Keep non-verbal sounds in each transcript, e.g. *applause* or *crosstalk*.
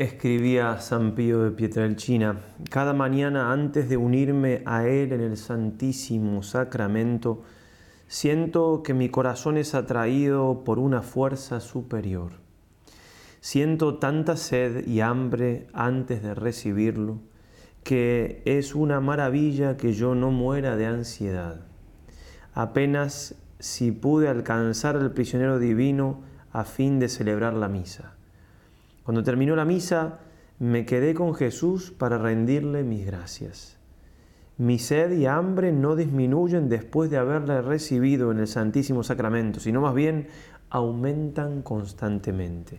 Escribía San Pío de Pietrelcina, cada mañana antes de unirme a Él en el Santísimo Sacramento, siento que mi corazón es atraído por una fuerza superior. Siento tanta sed y hambre antes de recibirlo, que es una maravilla que yo no muera de ansiedad. Apenas si pude alcanzar al prisionero divino a fin de celebrar la misa. Cuando terminó la misa, me quedé con Jesús para rendirle mis gracias. Mi sed y hambre no disminuyen después de haberle recibido en el Santísimo Sacramento, sino más bien aumentan constantemente.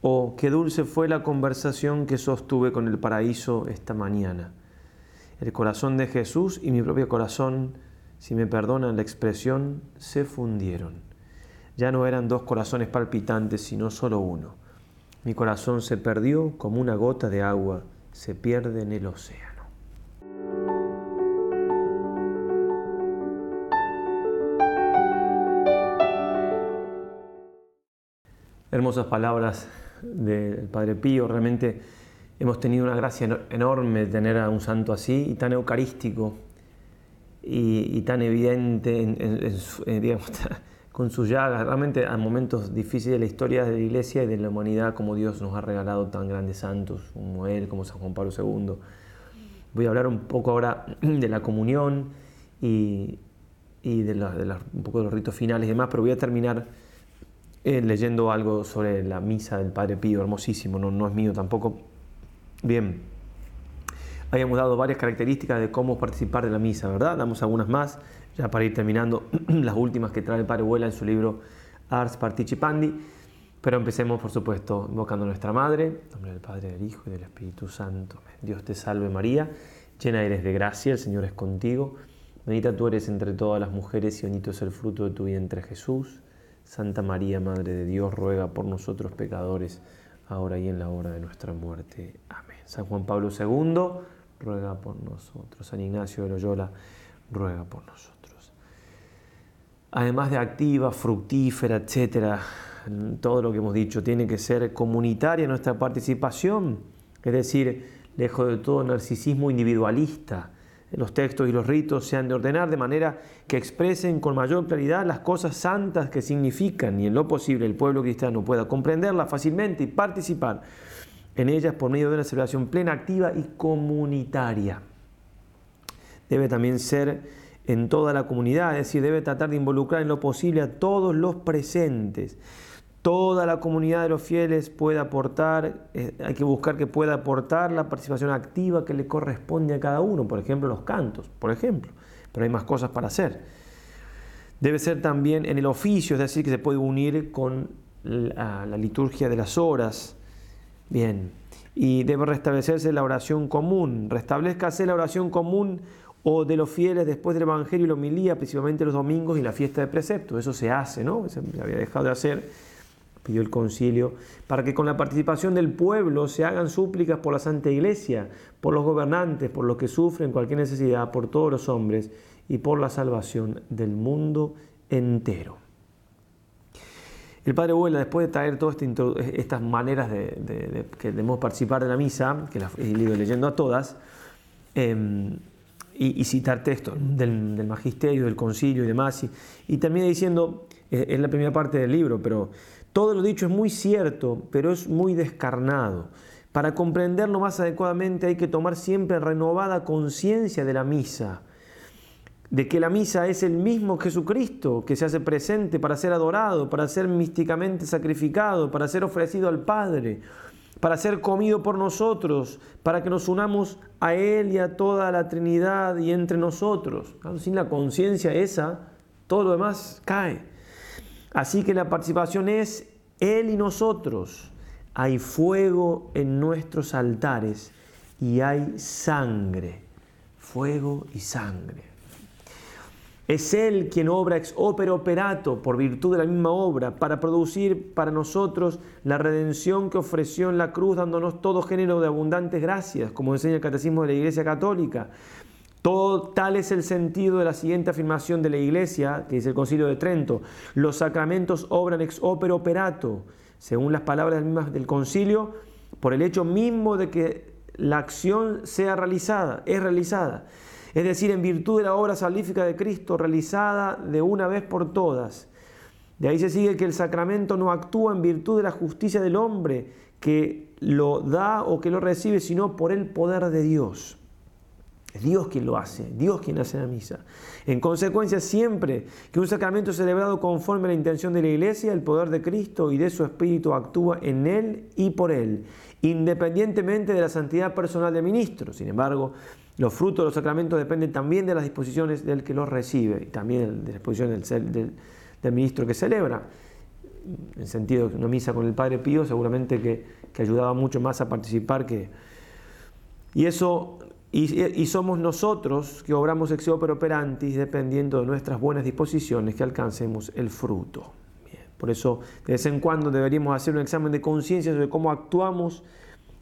Oh, qué dulce fue la conversación que sostuve con el paraíso esta mañana. El corazón de Jesús y mi propio corazón, si me perdonan la expresión, se fundieron. Ya no eran dos corazones palpitantes, sino solo uno mi corazón se perdió como una gota de agua se pierde en el océano. Hermosas palabras del Padre Pío. Realmente hemos tenido una gracia enorme de tener a un santo así y tan eucarístico y, tan evidente en, digamos, *laughs* con sus llagas, realmente a momentos difíciles de la historia de la Iglesia y de la humanidad, como Dios nos ha regalado tan grandes santos como Él, como San Juan Pablo II. Voy a hablar un poco ahora *clears throat* de la comunión y, de, un poco de los ritos finales y demás, pero voy a terminar eh, leyendo algo sobre la misa del Padre Pío, hermosísimo, no, es mío tampoco. Bien, habíamos dado varias características de cómo participar de la misa, ¿verdad? Damos algunas más ya para ir terminando, *clears throat* las últimas que trae el Padre Vuela en su libro Ars Participandi. Pero empecemos, por supuesto, invocando a nuestra Madre, en nombre del Padre, del Hijo y del Espíritu Santo. Dios te salve María, llena eres de gracia, el Señor es contigo. Bendita tú eres entre todas las mujeres y bendito es el fruto de tu vientre Jesús. Santa María, Madre de Dios, ruega por nosotros pecadores, ahora y en la hora de nuestra muerte. Amén. San Juan Pablo II, ruega por nosotros. San Ignacio de Loyola, ruega por nosotros además de activa, fructífera, etcétera, todo lo que hemos dicho, tiene que ser comunitaria nuestra participación, es decir, lejos de todo narcisismo individualista. Los textos y los ritos se han de ordenar de manera que expresen con mayor claridad las cosas santas que significan y en lo posible el pueblo cristiano pueda comprenderlas fácilmente y participar en ellas por medio de una celebración plena, activa y comunitaria. Debe también ser en toda la comunidad, es decir, debe tratar de involucrar en lo posible a todos los presentes. Toda la comunidad de los fieles puede aportar, eh, hay que buscar que pueda aportar la participación activa que le corresponde a cada uno, por ejemplo, los cantos, por ejemplo, pero hay más cosas para hacer. Debe ser también en el oficio, es decir, que se puede unir con la, la liturgia de las horas. Bien, y debe restablecerse la oración común. Restablezcase la oración común o de los fieles después del Evangelio y la homilía, principalmente los domingos y la fiesta de precepto. Eso se hace, ¿no? Se había dejado de hacer, pidió el concilio, para que con la participación del pueblo se hagan súplicas por la Santa Iglesia, por los gobernantes, por los que sufren cualquier necesidad, por todos los hombres y por la salvación del mundo entero. El Padre Vuela, después de traer todas estas maneras de, que debemos participar de la misa, que las he ido leyendo a todas, em, y, citar textos del, magisterio, del concilio y demás. Y, termina diciendo, eh, es la primera parte del libro, pero todo lo dicho es muy cierto, pero es muy descarnado. Para comprenderlo más adecuadamente hay que tomar siempre renovada conciencia de la misa, de que la misa es el mismo Jesucristo que se hace presente para ser adorado, para ser místicamente sacrificado, para ser ofrecido al Padre para ser comido por nosotros, para que nos unamos a Él y a toda la Trinidad y entre nosotros. Sin la conciencia esa, todo lo demás cae. Así que la participación es Él y nosotros. Hay fuego en nuestros altares y hay sangre, fuego y sangre. Es Él quien obra ex opere operato por virtud de la misma obra para producir para nosotros la redención que ofreció en la cruz dándonos todo género de abundantes gracias, como enseña el Catecismo de la Iglesia Católica. Todo tal es el sentido de la siguiente afirmación de la Iglesia, que dice el Concilio de Trento. Los sacramentos obran ex opere operato, según las palabras del Concilio, por el hecho mismo de que la acción sea realizada, es realizada. Es decir, en virtud de la obra salífica de Cristo realizada de una vez por todas. De ahí se sigue que el sacramento no actúa en virtud de la justicia del hombre que lo da o que lo recibe, sino por el poder de Dios. Es Dios quien lo hace, Dios quien hace la misa. En consecuencia, siempre que un sacramento es celebrado conforme a la intención de la Iglesia, el poder de Cristo y de su Espíritu actúa en él y por él, independientemente de la santidad personal del ministro. Sin embargo, los frutos de los sacramentos dependen también de las disposiciones del que los recibe y también de las disposiciones del, ministro que celebra. En sentido que una misa con el Padre Pío seguramente que, ayudaba mucho más a participar que... Y eso y, somos nosotros que obramos ex opere operantis dependiendo de nuestras buenas disposiciones que alcancemos el fruto. por eso, de vez en cuando deberíamos hacer un examen de conciencia sobre cómo actuamos,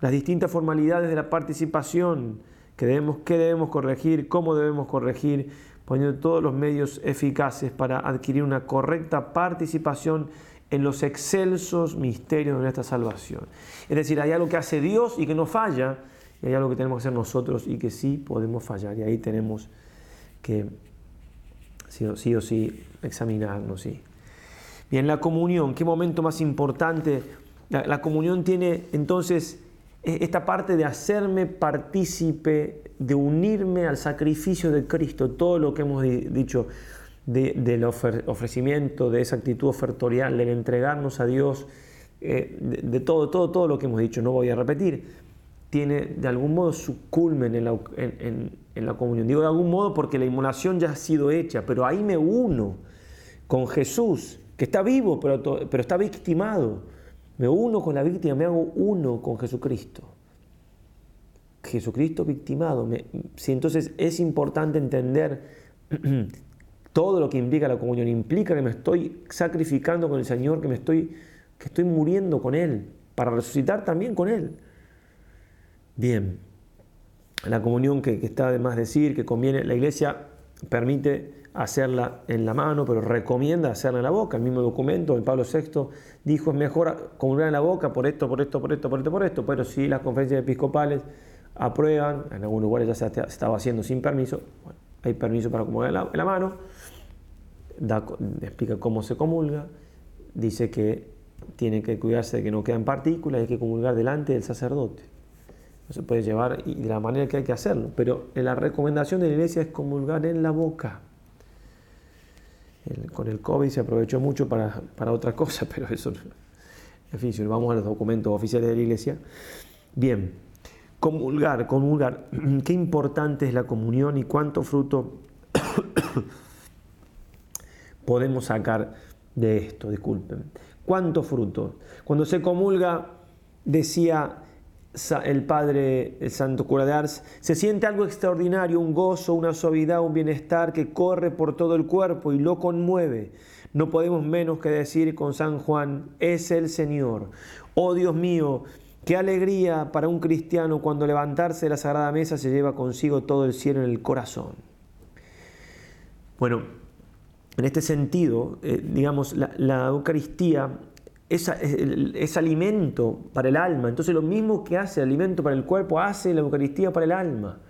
las distintas formalidades de la participación, que debemos, qué debemos corregir, cómo debemos corregir, poniendo todos los medios eficaces para adquirir una correcta participación en los excelsos misterios de nuestra salvación. Es decir, hay algo que hace Dios y que no falla, y hay algo que tenemos que hacer nosotros y que sí podemos fallar. Y ahí tenemos que sí o sí, examinarnos. Sí. Bien, la comunión, qué momento más importante. La, comunión tiene entonces esta parte de hacerme partícipe, de unirme al sacrificio de Cristo, todo lo que hemos dicho del ofrecimiento, de esa actitud ofertorial, del entregarnos a Dios, eh, de, todo, todo, todo lo que hemos dicho, no voy a repetir, tiene de algún modo su culmen en la, comunión. Digo de algún modo porque la inmolación ya ha sido hecha, pero ahí me uno con Jesús, que está vivo, pero, pero está victimado. Me uno con la víctima, me hago uno con Jesucristo. Jesucristo victimado. si entonces es importante entender *clears throat* todo lo que implica la comunión. Implica que me estoy sacrificando con el Señor, que me estoy, que estoy muriendo con Él, para resucitar también con Él. Bien, la comunión que, está de más decir, que conviene, la iglesia permite hacerla en la mano, pero recomienda hacerla en la boca. El mismo documento, el Pablo VI dijo, es mejor comulgar en la boca por esto, por esto, por esto, por esto, por esto, pero si las conferencias episcopales aprueban, en algunos lugares ya se, estaba haciendo sin permiso, hay permiso para comulgar en la, mano, explica cómo se comulga, dice que tiene que cuidarse de que no quedan partículas, hay que comulgar delante del sacerdote no se puede llevar y de la manera que hay que hacerlo. Pero la recomendación de la iglesia es comulgar en la boca. Con el COVID se aprovechó mucho para, para otra cosa, *laughs* pero eso, en fin, si nos vamos a los documentos oficiales de la iglesia. Bien, comulgar, comulgar. *clears throat* Qué importante es la comunión y cuánto fruto *coughs* podemos sacar de esto, disculpen. ¿Cuánto fruto? Cuando se comulga, decía el padre, santo cura de Ars, se siente algo extraordinario, un gozo, una suavidad, un bienestar que corre por todo el cuerpo y lo conmueve. No podemos menos que decir con San Juan, es el Señor. Oh Dios mío, qué alegría para un cristiano cuando levantarse de la Sagrada Mesa se lleva consigo todo el cielo en el corazón. Bueno, en este sentido, eh, digamos, la Eucaristía es, alimento para el alma. Entonces lo mismo que hace el alimento para el cuerpo, hace la Eucaristía para el alma.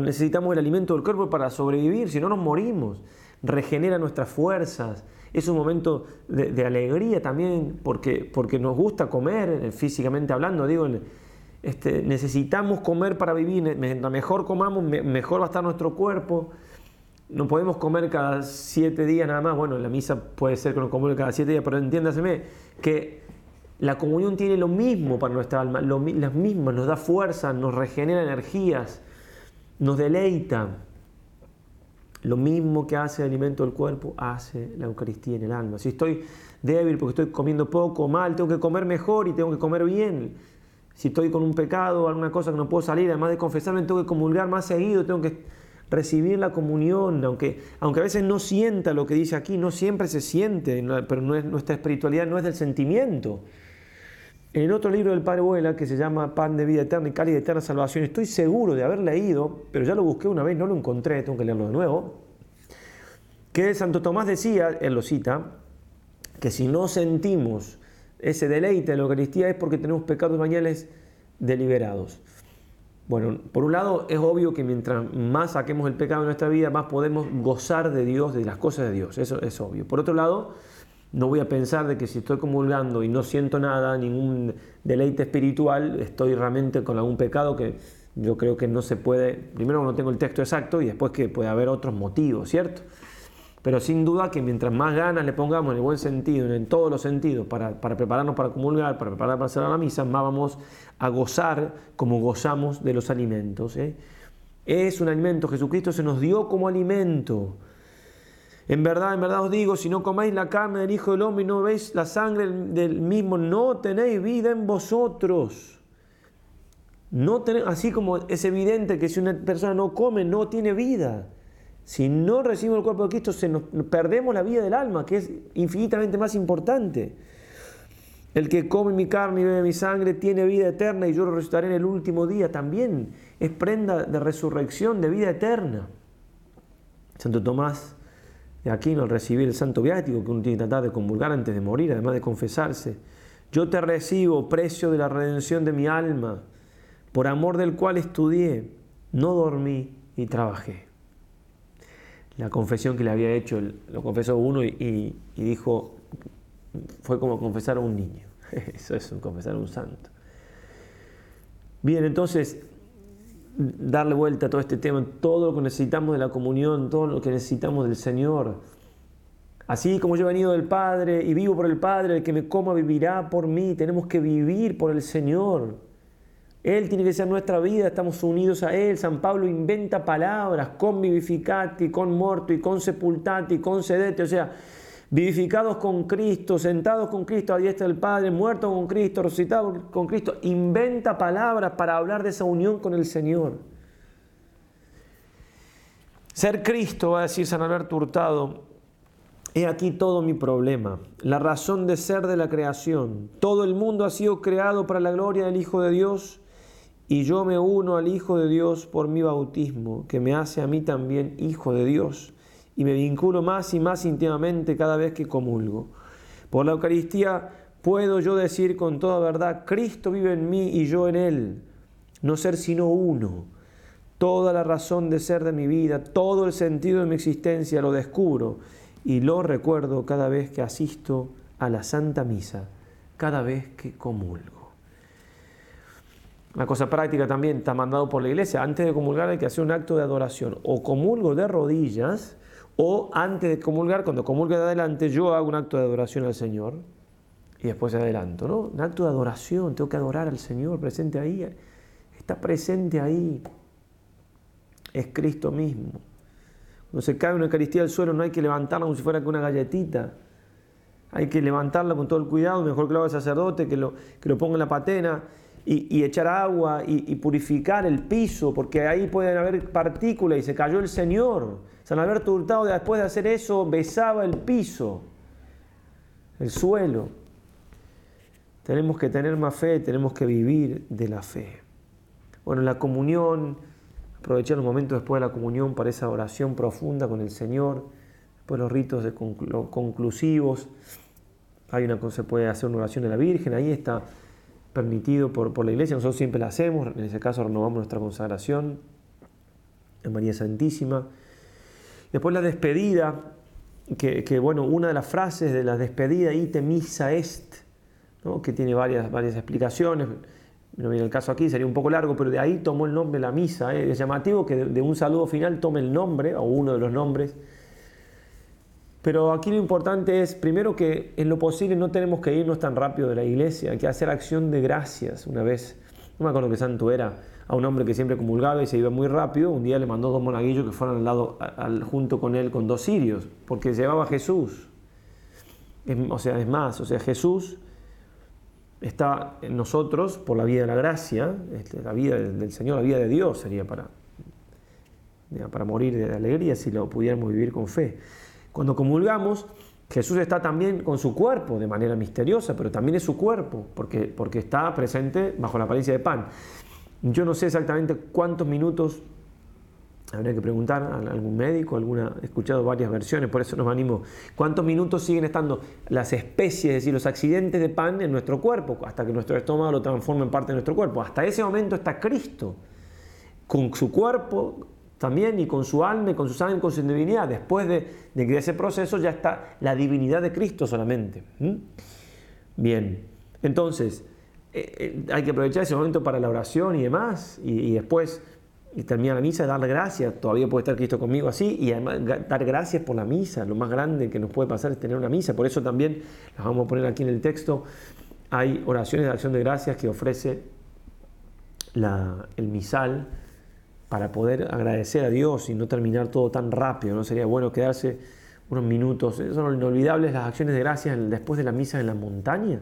necesitamos el alimento del cuerpo para sobrevivir, si no nos morimos. Regenera nuestras fuerzas. Es un momento de, alegría también porque, porque nos gusta comer, eh, físicamente hablando. Digo, este, necesitamos comer para vivir. Mientras mejor comamos, mejor va a estar nuestro cuerpo no podemos comer cada siete días nada más. Bueno, la misa puede ser que no comamos cada siete días, pero entiéndaseme que la comunión tiene lo mismo para nuestra alma, las mismas, nos da fuerza, nos regenera energías, nos deleita. Lo mismo que hace el alimento del cuerpo, hace la Eucaristía en el alma. Si estoy débil porque estoy comiendo poco, mal, tengo que comer mejor y tengo que comer bien. Si estoy con un pecado, alguna cosa que no puedo salir, además de confesarme, tengo que comulgar más seguido, tengo que recibir la comunión, aunque, aunque a veces no sienta lo que dice aquí, no siempre se siente, pero no es, nuestra espiritualidad no es del sentimiento. En otro libro del Padre Vuela, que se llama Pan de Vida Eterna y Cáliz de Eterna Salvación, estoy seguro de haber leído, pero ya lo busqué una vez, no lo encontré, tengo que leerlo de nuevo, que Santo Tomás decía, él lo cita, que si no sentimos ese deleite en la Eucaristía es porque tenemos pecados bañales deliberados. Bueno, por un lado es obvio que mientras más saquemos el pecado de nuestra vida, más podemos gozar de Dios, de las cosas de Dios, eso es obvio. Por otro lado, no voy a pensar de que si estoy comulgando y no siento nada, ningún deleite espiritual, estoy realmente con algún pecado que yo creo que no se puede, primero no tengo el texto exacto y después que puede haber otros motivos, ¿cierto? Pero sin duda que mientras más ganas le pongamos en el buen sentido, en todos los sentidos, para, prepararnos para comulgar, para prepararnos para hacer la misa, más vamos a gozar como gozamos de los alimentos. ¿eh? Es un alimento, Jesucristo se nos dio como alimento. En verdad, en verdad os digo, si no coméis la carne del Hijo del Hombre y no veis la sangre del mismo, no tenéis vida en vosotros. No así como es evidente que si una persona no come, no tiene vida. Si no recibimos el cuerpo de Cristo, se nos, perdemos la vida del alma, que es infinitamente más importante. El que come mi carne y bebe mi sangre tiene vida eterna y yo lo resucitaré en el último día. También es prenda de resurrección, de vida eterna. Santo Tomás de Aquino, al recibir el santo viático, que uno tiene que tratar de convulgar antes de morir, además de confesarse, yo te recibo, precio de la redención de mi alma, por amor del cual estudié, no dormí y trabajé la confesión que le había hecho, lo confesó uno y, dijo, fue como confesar a un niño. *laughs* Eso es confesar a un santo. Bien, entonces, darle vuelta a todo este tema, todo lo que necesitamos de la comunión, todo lo que necesitamos del Señor. Así como yo he venido del Padre y vivo por el Padre, el que me coma vivirá por mí. Tenemos que vivir por el Señor. Él tiene que ser nuestra vida, estamos unidos a Él. San Pablo inventa palabras, con vivificati, con morto y con sepultati, con sedete, o sea, vivificados con Cristo, sentados con Cristo a diestra del Padre, muertos con Cristo, resucitados con Cristo. Inventa palabras para hablar de esa unión con el Señor. Ser Cristo, va a decir San Alberto Hurtado, He aquí todo mi problema, la razón de ser de la creación. Todo el mundo ha sido creado para la gloria del Hijo de Dios y yo me uno al Hijo de Dios por mi bautismo, que me hace a mí también Hijo de Dios, y me vinculo más y más íntimamente cada vez que comulgo. Por la Eucaristía puedo yo decir con toda verdad, Cristo vive en mí y yo en Él, no ser sino uno. Toda la razón de ser de mi vida, todo el sentido de mi existencia lo descubro y lo recuerdo cada vez que asisto a la Santa Misa, cada vez que comulgo. Una cosa práctica también está mandado por la iglesia. Antes de comulgar hay que hacer un acto de adoración. O comulgo de rodillas, o antes de comulgar, cuando comulgue de adelante, yo hago un acto de adoración al Señor y después adelanto, ¿no? Un acto de adoración, tengo que adorar al Señor, presente ahí. Está presente ahí. Es Cristo mismo. Cuando se cae una Eucaristía al suelo no hay que levantarla como si fuera una galletita. Hay que levantarla con todo el cuidado, mejor que lo haga el sacerdote, que lo, que lo ponga en la patena y, echar agua y, purificar el piso, porque ahí pueden haber partículas y se cayó el Señor. San Alberto Hurtado después de hacer eso besaba el piso, el suelo. Tenemos que tener más fe, tenemos que vivir de la fe. Bueno, la comunión, aprovechar los momentos después de la comunión para esa oración profunda con el Señor, después los ritos conclusivos. Hay una se puede hacer una oración de la Virgen, ahí está permitido por, por la iglesia, nosotros siempre la hacemos, en ese caso renovamos nuestra consagración en María Santísima. Después la despedida, que, bueno, una de las frases de la despedida, ite misa est, que tiene varias, varias explicaciones, no viene el caso aquí, sería un poco largo, pero de ahí tomó el nombre la misa. ¿eh? Es llamativo que de, de, un saludo final tome el nombre, o uno de los nombres, pero aquí lo importante es, primero, que en lo posible no tenemos que irnos tan rápido de la iglesia, hay que hacer acción de gracias. Una vez, no me acuerdo qué santo era, a un hombre que siempre comulgaba y se iba muy rápido, un día le mandó dos monaguillos que fueran al lado, junto con él, con dos sirios, porque llevaba a Jesús. o sea, es más, o sea, Jesús está en nosotros por la vida de la gracia, este, la vida del Señor, la vida de Dios sería para, para morir de alegría si lo pudiéramos vivir con fe. Cuando comulgamos, Jesús está también con su cuerpo de manera misteriosa, pero también es su cuerpo, porque, porque está presente bajo la apariencia de pan. Yo no sé exactamente cuántos minutos Habría que preguntar a algún médico, alguna, he escuchado varias versiones, por eso nos animo. ¿Cuántos minutos siguen estando las especies, es decir, los accidentes de pan en nuestro cuerpo, hasta que nuestro estómago lo transforma en parte de nuestro cuerpo? Hasta ese momento está Cristo, con su cuerpo también y con su alma y con su sangre y con su divinidad. Después de, que ese proceso ya está la divinidad de Cristo solamente. Bien, entonces eh, eh, hay que aprovechar ese momento para la oración y demás, y después y termina la misa, darle gracias, todavía puede estar Cristo conmigo así, y además dar gracias por la misa, lo más grande que nos puede pasar es tener una misa, por eso también las vamos a poner aquí en el texto, hay oraciones de acción de gracias que ofrece el misal para poder agradecer a Dios y no terminar todo tan rápido, ¿no? Sería bueno quedarse unos minutos, son inolvidables las acciones de gracias después de la misa en la montaña,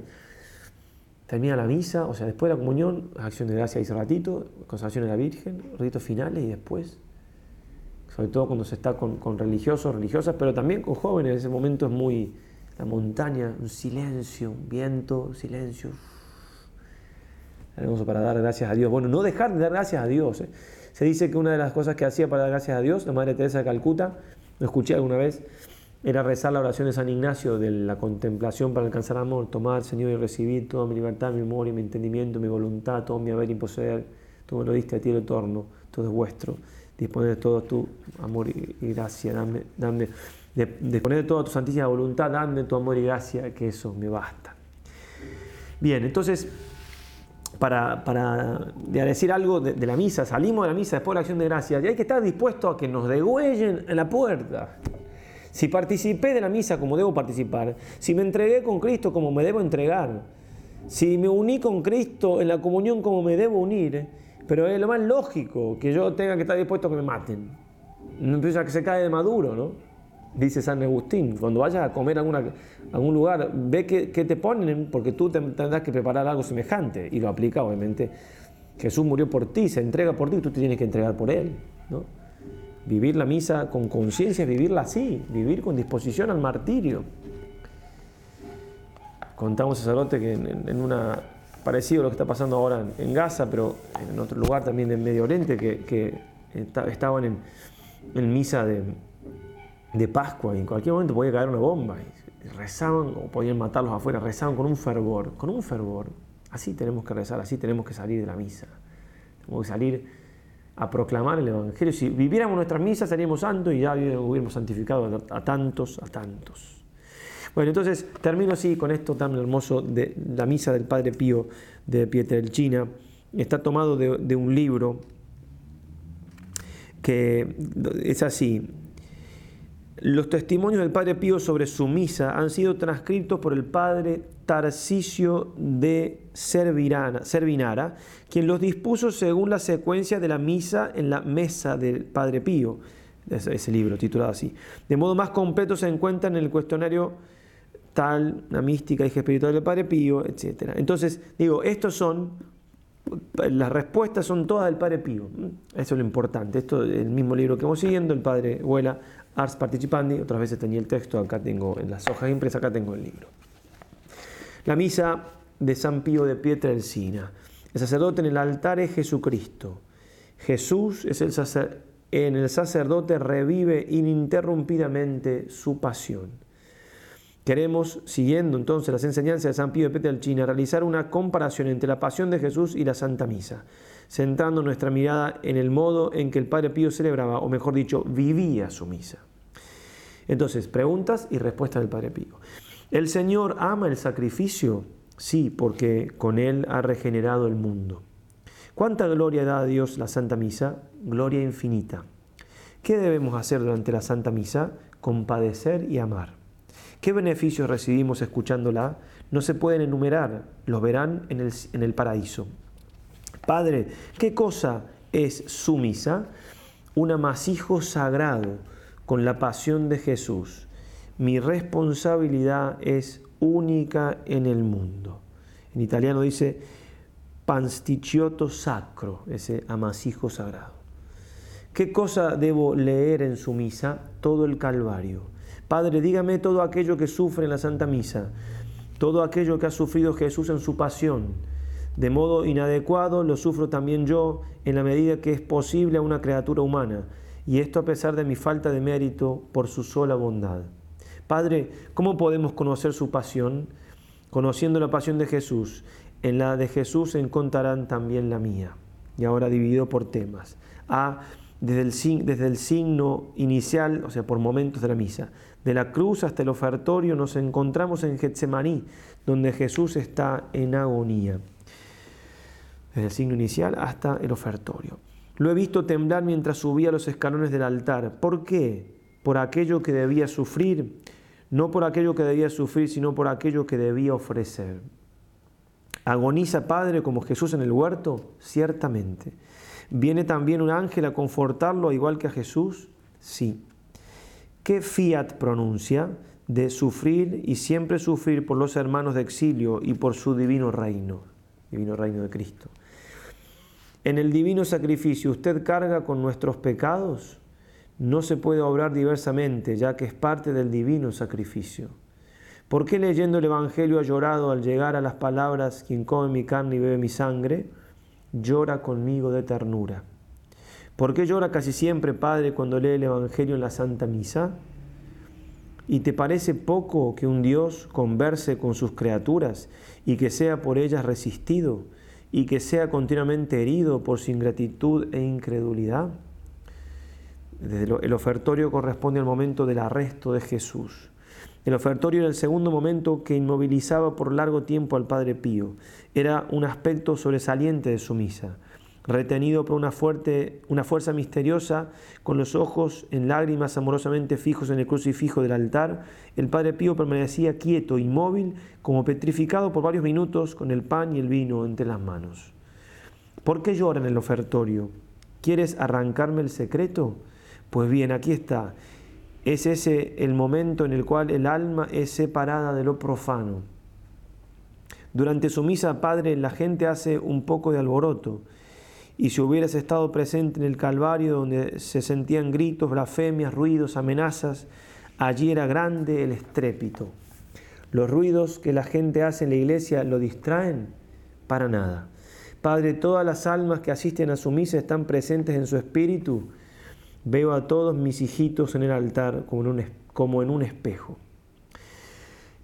termina la misa, o sea, después de la comunión, acción de gracia hice ratito, consagración de la Virgen, ritos finales y después, sobre todo cuando se está con, religiosos, religiosas, pero también con jóvenes, ese momento es muy, la montaña, un silencio, un viento, un silencio. Hermoso para dar gracias a Dios. Bueno, no dejar de dar gracias a Dios. ¿eh? Se dice que una de las cosas que hacía para dar gracias a Dios, la Madre Teresa de Calcuta, lo escuché alguna vez, era rezar la oración de San Ignacio de la contemplación para alcanzar amor, tomar, Señor, y recibir toda mi libertad, mi memoria, mi entendimiento, mi voluntad, todo mi haber y poseer, tú me lo diste a ti el torno, todo es vuestro, disponer de todo tu amor y, gracia, dame, dame, disponer de toda tu santísima voluntad, dame tu amor y gracia, que eso me basta. Bien, entonces, para, para decir algo de, la misa, salimos de la misa después de la acción de gracia, y hay que estar dispuesto a que nos degüellen en la puerta si participé de la misa como debo participar, si me entregué con Cristo como me debo entregar, si me uní con Cristo en la comunión como me debo unir, pero es lo más lógico que yo tenga que estar dispuesto a que me maten. No empieza que se cae de maduro, ¿no? Dice San Agustín, cuando vayas a comer a, alguna, algún lugar, ve que, te ponen, porque tú tendrás que preparar algo semejante, y lo aplica obviamente. Jesús murió por ti, se entrega por ti, tú te tienes que entregar por Él, ¿no? Vivir la misa con conciencia vivirla así, vivir con disposición al martirio. Contamos sacerdote que en, una parecido a lo que está pasando ahora en, Gaza, pero en otro lugar también en Medio Oriente, que, estaban en, misa de, Pascua y en cualquier momento podía caer una bomba. Y rezaban o podían matarlos afuera, rezaban con un fervor, con un fervor. Así tenemos que rezar, así tenemos que salir de la misa. Tenemos que salir a proclamar el Evangelio. Si viviéramos nuestras misas seríamos santos y ya hubiéramos santificado a tantos, a tantos. Bueno, entonces termino así con esto tan hermoso de la misa del Padre Pío de Pietrelcina. Está tomado de, de un libro que es así. Los testimonios del Padre Pío sobre su misa han sido transcritos por el Padre Tarcisio de Servinara, quien los dispuso según la secuencia de la misa en la mesa del Padre Pío, ese, libro titulado así. De modo más completo se encuentra en el cuestionario tal, la mística y espiritual del Padre Pío, etc. Entonces, digo, estos son, las respuestas son todas del Padre Pío. Eso es lo importante. Esto es el mismo libro que vamos siguiendo, el Padre Huela Ars Participandi, otras veces tenía el texto, acá tengo en las hojas impresas, acá tengo el libro. La misa de San Pío de Pietrelcina. El sacerdote en el altar es Jesucristo. Jesús es el en el sacerdote revive ininterrumpidamente su pasión. Queremos, siguiendo entonces las enseñanzas de San Pío de Pietrelcina, realizar una comparación entre la pasión de Jesús y la Santa Misa centrando nuestra mirada en el modo en que el Padre Pío celebraba, o mejor dicho, vivía su misa. Entonces, preguntas y respuestas del Padre Pío. ¿El Señor ama el sacrificio? Sí, porque con él ha regenerado el mundo. ¿Cuánta gloria da a Dios la Santa Misa? Gloria infinita. ¿Qué debemos hacer durante la Santa Misa? Compadecer y amar. ¿Qué beneficios recibimos escuchándola? No se pueden enumerar, los verán en el, en el paraíso. Padre, ¿qué cosa es su misa? Un amasijo sagrado con la pasión de Jesús. Mi responsabilidad es única en el mundo. En italiano dice pansticciotto sacro, ese amasijo sagrado. ¿Qué cosa debo leer en su misa? Todo el Calvario. Padre, dígame todo aquello que sufre en la Santa Misa, todo aquello que ha sufrido Jesús en su pasión de modo inadecuado lo sufro también yo en la medida que es posible a una criatura humana. y esto a pesar de mi falta de mérito por su sola bondad. Padre, ¿cómo podemos conocer su pasión? Conociendo la pasión de Jesús, en la de Jesús encontrarán también la mía. Y ahora dividido por temas. A, desde el, desde el signo inicial, o sea, por momentos de la misa. De la cruz hasta el ofertorio nos encontramos en Getsemaní, donde Jesús está en agonía. Desde el signo inicial hasta el ofertorio. Lo he visto temblar mientras subía los escalones del altar. ¿Por qué? Por aquello que debía sufrir, no por aquello que debía sufrir, sino por aquello que debía ofrecer. ¿Agoniza Padre como Jesús en el huerto? Ciertamente. ¿Viene también un ángel a confortarlo igual que a Jesús? Sí. ¿Qué fiat pronuncia? De sufrir y siempre sufrir por los hermanos de exilio y por su divino reino, divino reino de Cristo. En el divino sacrificio usted carga con nuestros pecados. No se puede obrar diversamente, ya que es parte del divino sacrificio. ¿Por qué leyendo el Evangelio ha llorado al llegar a las palabras, quien come mi carne y bebe mi sangre, llora conmigo de ternura? ¿Por qué llora casi siempre, Padre, cuando lee el Evangelio en la Santa Misa? ¿Y te parece poco que un Dios converse con sus criaturas y que sea por ellas resistido y que sea continuamente herido por su ingratitud e incredulidad? el ofertorio corresponde al momento del arresto de Jesús. El ofertorio era el segundo momento que inmovilizaba por largo tiempo al Padre Pío. Era un aspecto sobresaliente de su misa. Retenido por una, fuerte, una fuerza misteriosa, con los ojos en lágrimas amorosamente fijos en el crucifijo del altar, el Padre Pío permanecía quieto, inmóvil, como petrificado por varios minutos, con el pan y el vino entre las manos. ¿Por qué llora en el ofertorio? ¿Quieres arrancarme el secreto? Pues bien, aquí está. Es ese el momento en el cual el alma es separada de lo profano. Durante su misa, Padre, la gente hace un poco de alboroto. Y si hubieras estado presente en el Calvario, donde se sentían gritos, blasfemias, ruidos, amenazas, allí era grande el estrépito. Los ruidos que la gente hace en la iglesia lo distraen para nada. Padre, todas las almas que asisten a su misa están presentes en su espíritu Veo a todos mis hijitos en el altar como en un, como en un espejo.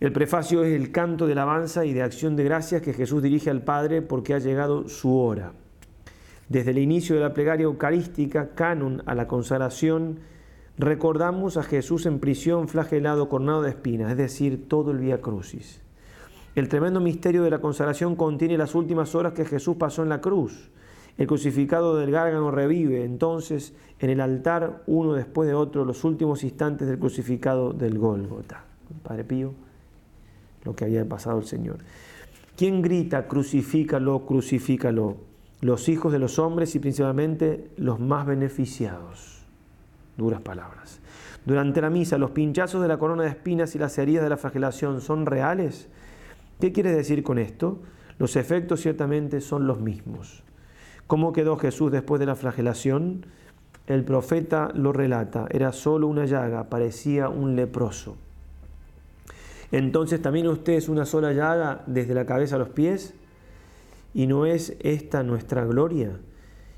El prefacio es el canto de alabanza y de acción de gracias que Jesús dirige al Padre porque ha llegado su hora. Desde el inicio de la plegaria eucarística, canon a la consagración, recordamos a Jesús en prisión flagelado coronado de espinas, es decir, todo el Vía Crucis. El tremendo misterio de la consagración contiene las últimas horas que Jesús pasó en la cruz. El crucificado del Gárgano revive entonces en el altar, uno después de otro, los últimos instantes del crucificado del Gólgota. Padre Pío, lo que había pasado el Señor. ¿Quién grita, crucifícalo, crucifícalo? Los hijos de los hombres y principalmente los más beneficiados. Duras palabras. Durante la misa, los pinchazos de la corona de espinas y las heridas de la flagelación son reales. ¿Qué quiere decir con esto? Los efectos ciertamente son los mismos. ¿Cómo quedó Jesús después de la flagelación? El profeta lo relata, era solo una llaga, parecía un leproso. Entonces también usted es una sola llaga desde la cabeza a los pies, y no es esta nuestra gloria.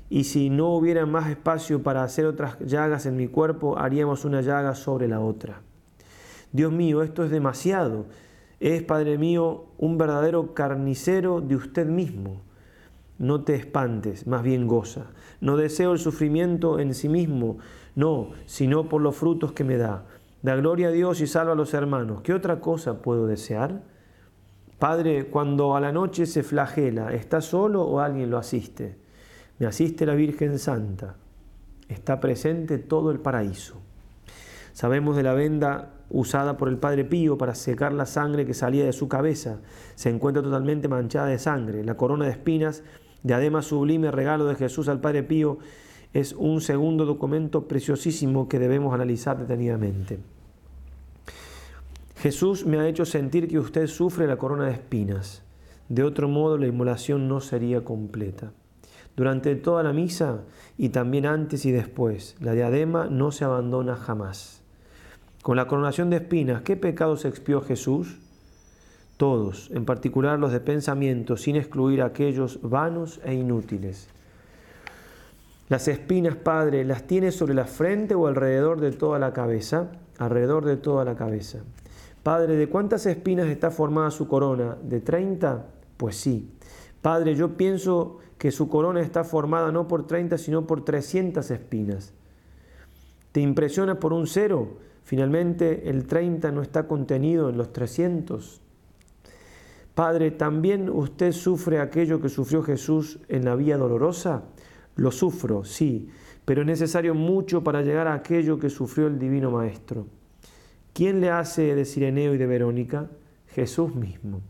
Y si no hubiera más espacio para hacer otras llagas en mi cuerpo, haríamos una llaga sobre la otra. Dios mío, esto es demasiado. Es, Padre mío, un verdadero carnicero de usted mismo. No te espantes, más bien goza. No deseo el sufrimiento en sí mismo, no, sino por los frutos que me da. Da gloria a Dios y salva a los hermanos. ¿Qué otra cosa puedo desear? Padre, cuando a la noche se flagela, ¿está solo o alguien lo asiste? Me asiste la Virgen Santa. Está presente todo el paraíso. Sabemos de la venda usada por el Padre Pío para secar la sangre que salía de su cabeza. Se encuentra totalmente manchada de sangre. La corona de espinas Diadema sublime regalo de Jesús al Padre Pío es un segundo documento preciosísimo que debemos analizar detenidamente. Jesús me ha hecho sentir que usted sufre la corona de espinas. De otro modo la inmolación no sería completa. Durante toda la misa y también antes y después, la diadema no se abandona jamás. Con la coronación de espinas, ¿qué pecados expió Jesús? todos, en particular los de pensamiento, sin excluir aquellos vanos e inútiles. Las espinas, Padre, ¿las tienes sobre la frente o alrededor de toda la cabeza? Alrededor de toda la cabeza. Padre, ¿de cuántas espinas está formada su corona? ¿De 30? Pues sí. Padre, yo pienso que su corona está formada no por 30, sino por 300 espinas. ¿Te impresiona por un cero? Finalmente el 30 no está contenido en los 300. Padre, ¿también usted sufre aquello que sufrió Jesús en la vía dolorosa? Lo sufro, sí, pero es necesario mucho para llegar a aquello que sufrió el Divino Maestro. ¿Quién le hace de Sireneo y de Verónica? Jesús mismo.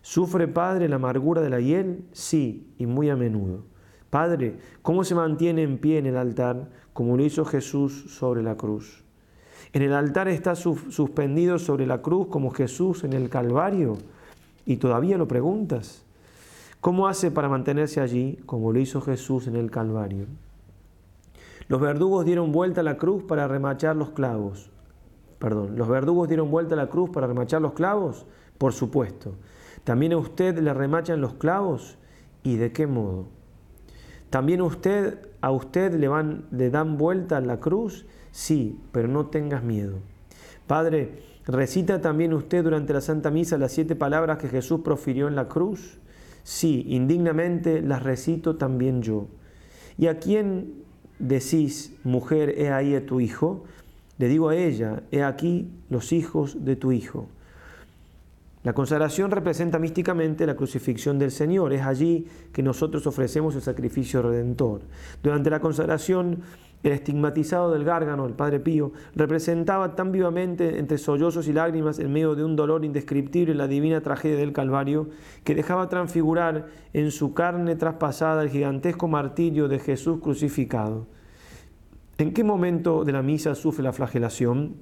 ¿Sufre, Padre, la amargura de la hiel? Sí, y muy a menudo. Padre, ¿cómo se mantiene en pie en el altar como lo hizo Jesús sobre la cruz? En el altar está suspendido sobre la cruz como Jesús en el Calvario y todavía lo preguntas. ¿Cómo hace para mantenerse allí como lo hizo Jesús en el Calvario? Los verdugos dieron vuelta a la cruz para remachar los clavos. Perdón, ¿los verdugos dieron vuelta a la cruz para remachar los clavos? Por supuesto. ¿También a usted le remachan los clavos? ¿Y de qué modo? ¿También usted, a usted le, van, le dan vuelta a la cruz? Sí, pero no tengas miedo. Padre, ¿recita también usted durante la Santa Misa las siete palabras que Jesús profirió en la cruz? Sí, indignamente las recito también yo. ¿Y a quién decís, mujer, he ahí a tu hijo? Le digo a ella, he aquí los hijos de tu hijo. La consagración representa místicamente la crucifixión del Señor. Es allí que nosotros ofrecemos el sacrificio redentor. Durante la consagración, el estigmatizado del gárgano, el Padre Pío, representaba tan vivamente entre sollozos y lágrimas en medio de un dolor indescriptible la divina tragedia del Calvario, que dejaba transfigurar en su carne traspasada el gigantesco martirio de Jesús crucificado. ¿En qué momento de la misa sufre la flagelación?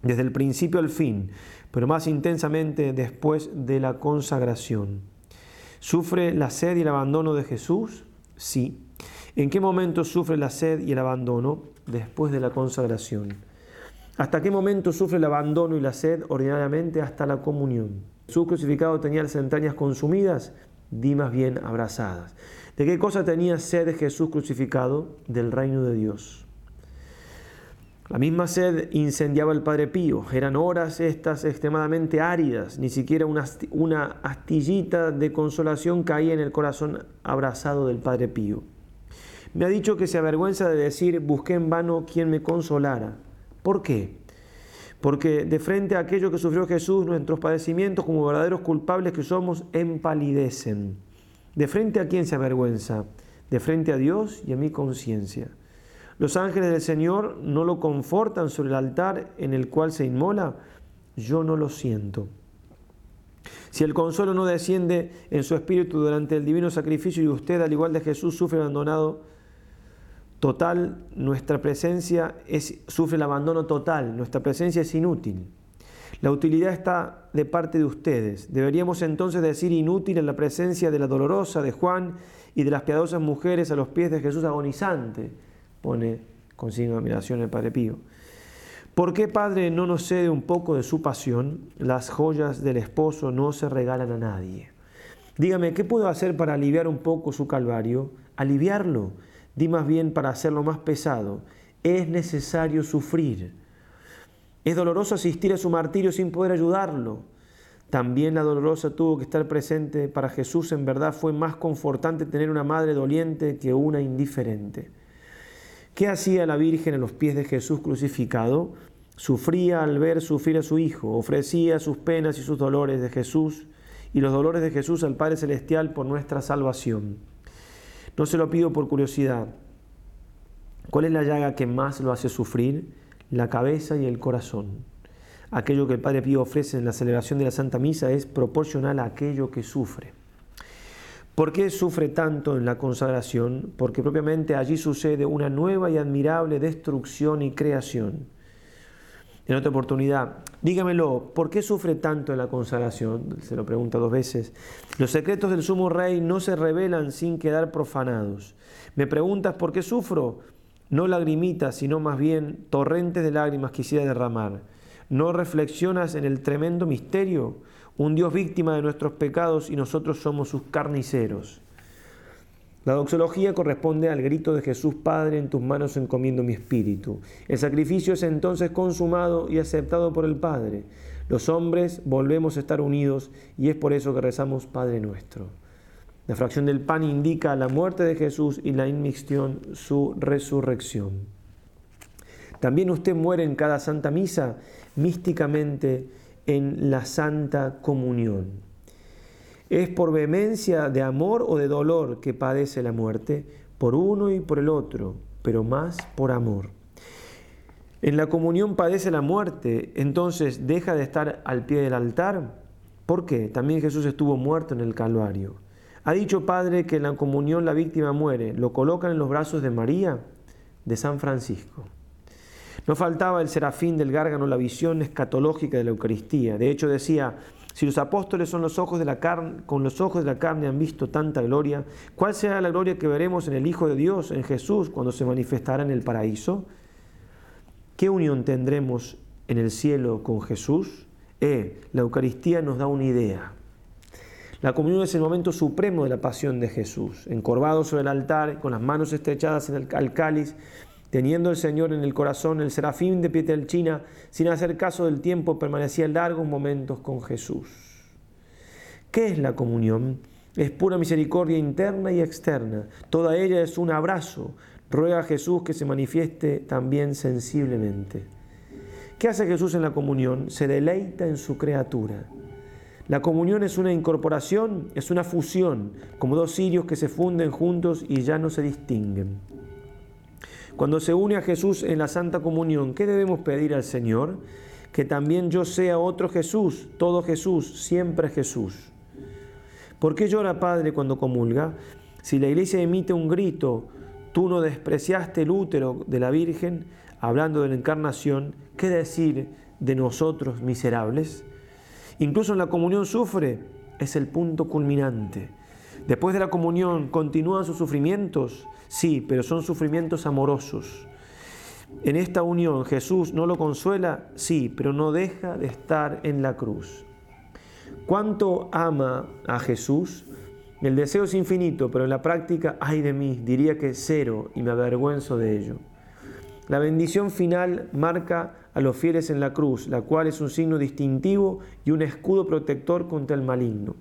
Desde el principio al fin, pero más intensamente después de la consagración. ¿Sufre la sed y el abandono de Jesús? Sí. ¿En qué momento sufre la sed y el abandono? Después de la consagración. ¿Hasta qué momento sufre el abandono y la sed? Ordinariamente hasta la comunión. ¿Su crucificado tenía las entrañas consumidas? Di más bien abrazadas. ¿De qué cosa tenía sed Jesús crucificado? Del reino de Dios. La misma sed incendiaba el Padre Pío. Eran horas estas extremadamente áridas. Ni siquiera una, astillita de consolación caía en el corazón abrazado del Padre Pío. Me ha dicho que se avergüenza de decir, busqué en vano quien me consolara. ¿Por qué? Porque de frente a aquello que sufrió Jesús, nuestros padecimientos como verdaderos culpables que somos empalidecen. ¿De frente a quién se avergüenza? De frente a Dios y a mi conciencia. Los ángeles del Señor no lo confortan sobre el altar en el cual se inmola. Yo no lo siento. Si el consuelo no desciende en su espíritu durante el divino sacrificio y usted, al igual de Jesús, sufre abandonado total, nuestra presencia es, sufre el abandono total, nuestra presencia es inútil. La utilidad está de parte de ustedes. Deberíamos entonces decir inútil en la presencia de la dolorosa de Juan y de las piadosas mujeres a los pies de Jesús agonizante pone con signo de admiración el Padre Pío. ¿Por qué, Padre, no nos cede un poco de su pasión? Las joyas del esposo no se regalan a nadie. Dígame, ¿qué puedo hacer para aliviar un poco su calvario? Aliviarlo. Di más bien para hacerlo más pesado. Es necesario sufrir. Es doloroso asistir a su martirio sin poder ayudarlo. También la dolorosa tuvo que estar presente. Para Jesús en verdad fue más confortante tener una madre doliente que una indiferente. ¿Qué hacía la Virgen a los pies de Jesús crucificado? Sufría al ver sufrir a su Hijo, ofrecía sus penas y sus dolores de Jesús y los dolores de Jesús al Padre Celestial por nuestra salvación. No se lo pido por curiosidad. ¿Cuál es la llaga que más lo hace sufrir? La cabeza y el corazón. Aquello que el Padre Pío ofrece en la celebración de la Santa Misa es proporcional a aquello que sufre. ¿Por qué sufre tanto en la consagración? Porque propiamente allí sucede una nueva y admirable destrucción y creación. En otra oportunidad, dígamelo, ¿por qué sufre tanto en la consagración? Se lo pregunta dos veces. Los secretos del sumo rey no se revelan sin quedar profanados. ¿Me preguntas por qué sufro? No lagrimitas, sino más bien torrentes de lágrimas quisiera derramar. ¿No reflexionas en el tremendo misterio? Un Dios víctima de nuestros pecados y nosotros somos sus carniceros. La doxología corresponde al grito de Jesús Padre, en tus manos encomiendo mi espíritu. El sacrificio es entonces consumado y aceptado por el Padre. Los hombres volvemos a estar unidos y es por eso que rezamos Padre nuestro. La fracción del pan indica la muerte de Jesús y la inmixtión su resurrección. También usted muere en cada santa misa místicamente en la santa comunión. Es por vehemencia de amor o de dolor que padece la muerte, por uno y por el otro, pero más por amor. En la comunión padece la muerte, entonces deja de estar al pie del altar. ¿Por qué? También Jesús estuvo muerto en el Calvario. Ha dicho Padre que en la comunión la víctima muere. Lo colocan en los brazos de María, de San Francisco. No faltaba el serafín del Gárgano la visión escatológica de la Eucaristía. De hecho decía, si los apóstoles son los ojos de la carne, con los ojos de la carne han visto tanta gloria, ¿cuál será la gloria que veremos en el Hijo de Dios, en Jesús, cuando se manifestará en el paraíso? ¿Qué unión tendremos en el cielo con Jesús? Eh, la Eucaristía nos da una idea. La comunión es el momento supremo de la pasión de Jesús, encorvado sobre el altar, con las manos estrechadas en el, al cáliz, Teniendo el Señor en el corazón el serafín de Pietelchina, sin hacer caso del tiempo, permanecía largos momentos con Jesús. ¿Qué es la comunión? Es pura misericordia interna y externa. Toda ella es un abrazo. Ruega a Jesús que se manifieste también sensiblemente. ¿Qué hace Jesús en la comunión? Se deleita en su criatura. La comunión es una incorporación, es una fusión, como dos cirios que se funden juntos y ya no se distinguen. Cuando se une a Jesús en la Santa Comunión, ¿qué debemos pedir al Señor? Que también yo sea otro Jesús, todo Jesús, siempre Jesús. ¿Por qué llora Padre cuando comulga? Si la iglesia emite un grito, tú no despreciaste el útero de la Virgen, hablando de la encarnación, ¿qué decir de nosotros miserables? Incluso en la comunión sufre, es el punto culminante. Después de la comunión continúan sus sufrimientos, Sí, pero son sufrimientos amorosos. En esta unión Jesús no lo consuela, sí, pero no deja de estar en la cruz. ¿Cuánto ama a Jesús? El deseo es infinito, pero en la práctica, ay de mí, diría que cero y me avergüenzo de ello. La bendición final marca a los fieles en la cruz, la cual es un signo distintivo y un escudo protector contra el maligno.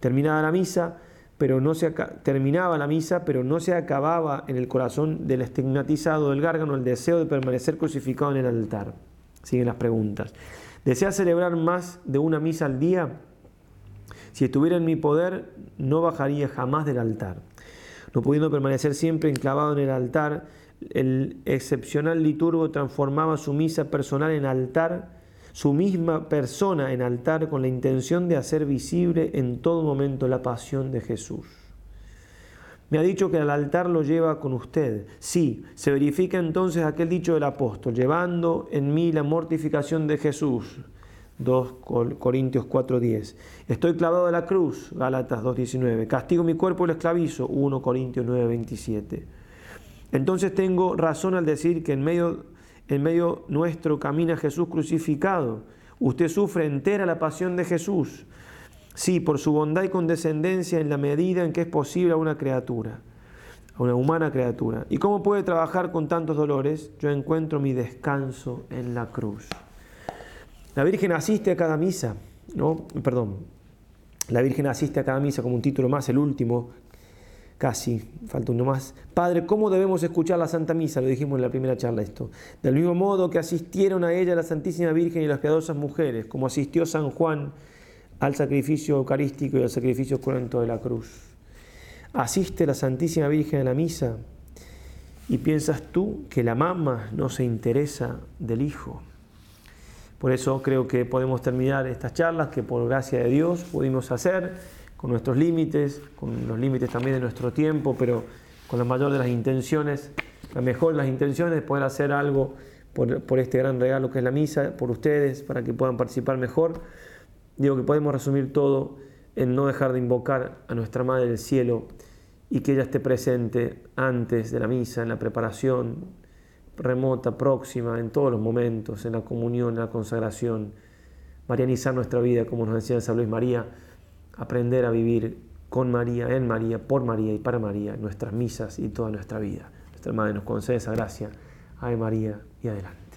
Terminada la misa, pero no se terminaba la misa, pero no se acababa en el corazón del estigmatizado del gárgano el deseo de permanecer crucificado en el altar. Siguen las preguntas. ¿Desea celebrar más de una misa al día? Si estuviera en mi poder, no bajaría jamás del altar. No pudiendo permanecer siempre enclavado en el altar, el excepcional liturgo transformaba su misa personal en altar su misma persona en altar con la intención de hacer visible en todo momento la pasión de Jesús. Me ha dicho que al altar lo lleva con usted. Sí, se verifica entonces aquel dicho del apóstol, llevando en mí la mortificación de Jesús. 2 Corintios 4:10. Estoy clavado a la cruz, Gálatas 2:19. Castigo mi cuerpo y lo esclavizo, 1 Corintios 9:27. Entonces tengo razón al decir que en medio en medio nuestro camina Jesús crucificado. Usted sufre entera la pasión de Jesús. Sí, por su bondad y condescendencia en la medida en que es posible a una criatura, a una humana criatura. ¿Y cómo puede trabajar con tantos dolores? Yo encuentro mi descanso en la cruz. La Virgen asiste a cada misa, ¿no? Perdón. La Virgen asiste a cada misa como un título más, el último, casi, falta uno más. Padre, ¿cómo debemos escuchar la Santa Misa? Lo dijimos en la primera charla esto. Del mismo modo que asistieron a ella la Santísima Virgen y las piadosas mujeres, como asistió San Juan al sacrificio eucarístico y al sacrificio cruento de la cruz. Asiste la Santísima Virgen a la misa y piensas tú que la mamá no se interesa del Hijo. Por eso creo que podemos terminar estas charlas que por gracia de Dios pudimos hacer con nuestros límites, con los límites también de nuestro tiempo, pero con la mayor de las intenciones, la mejor de las intenciones, poder hacer algo por, este gran regalo que es la misa, por ustedes, para que puedan participar mejor. Digo que podemos resumir todo en no dejar de invocar a nuestra Madre del Cielo y que ella esté presente antes de la misa, en la preparación remota, próxima, en todos los momentos, en la comunión, en la consagración, marianizar nuestra vida, como nos decía San Luis María, aprender a vivir con María, en María, por María y para María, nuestras misas y toda nuestra vida. Nuestra Madre nos concede esa gracia. Ave María y adelante.